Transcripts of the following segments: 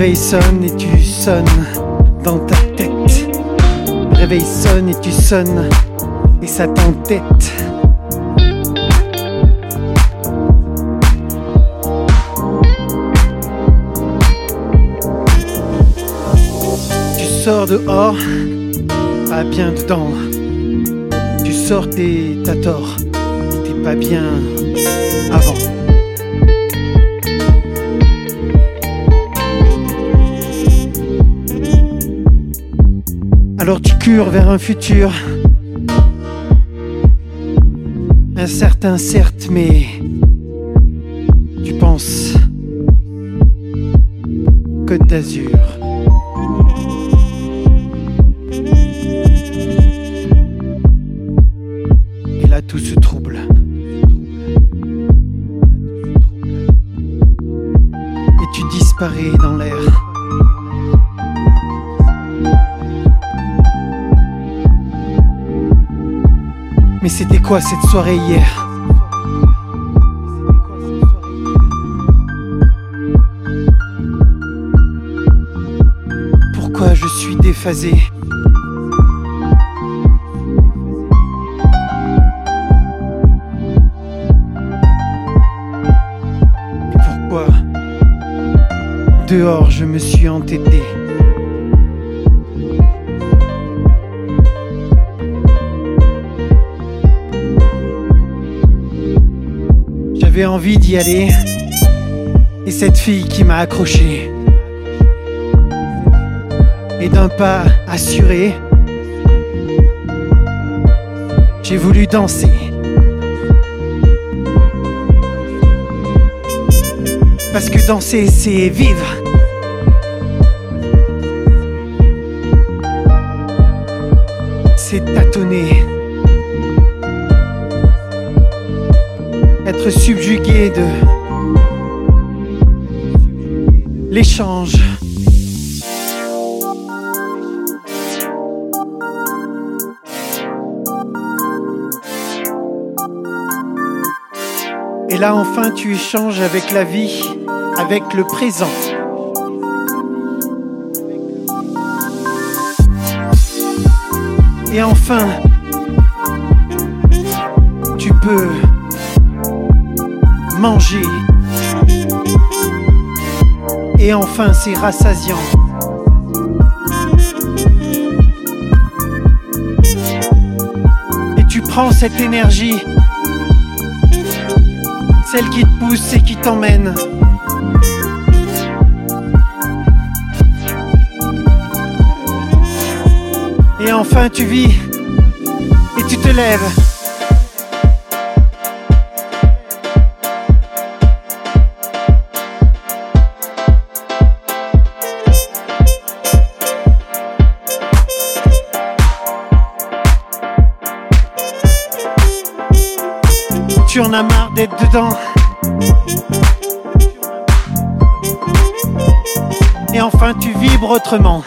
réveil sonne et tu sonnes dans ta tête. Le réveil sonne et tu sonnes et ça t'entête. Tu sors dehors, pas bien dedans. Tu sors t'es t'as tort, t'es pas bien avant. Alors tu cures vers un futur incertain certes, mais tu penses Côte d'Azur. Et là tout se trouble. Et tu disparais C'était quoi cette soirée hier? Pourquoi je suis déphasé? Pourquoi? Dehors je me suis entêté. J'avais envie d'y aller. Et cette fille qui m'a accroché. Et d'un pas assuré, j'ai voulu danser. Parce que danser, c'est vivre. C'est tâtonner. Être subjugué de l'échange. Et là enfin tu échanges avec la vie, avec le présent. Et enfin, tu peux manger. Et enfin, c'est rassasiant. Et tu prends cette énergie, celle qui te pousse et qui t'emmène. Et enfin, tu vis et tu te lèves. Tu en as marre d'être dedans. Et enfin, tu vibres autrement.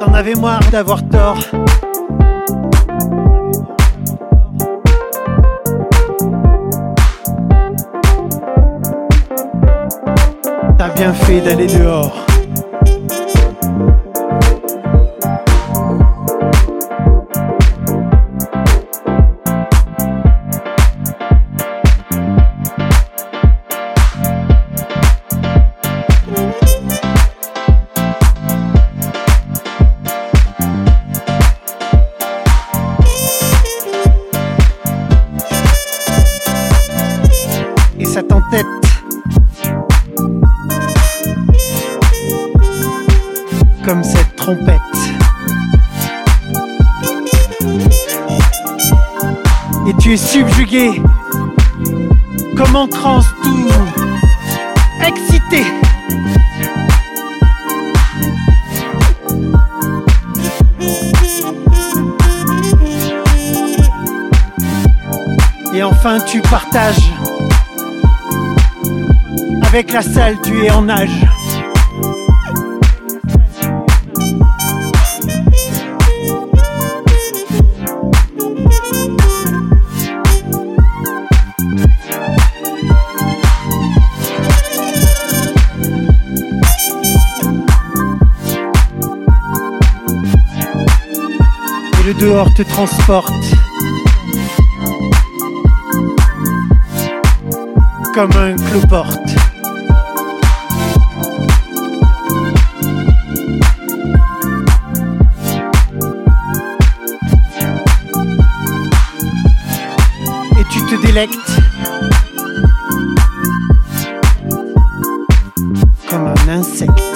T'en avais marre d'avoir tort. T'as bien fait d'aller dehors. Comme cette trompette. Et tu es subjugué. Comme en transe tout. Excité. Et enfin tu partages. Avec la salle, tu es en nage. dehors te transporte comme un cloporte. Et tu te délectes comme un insecte.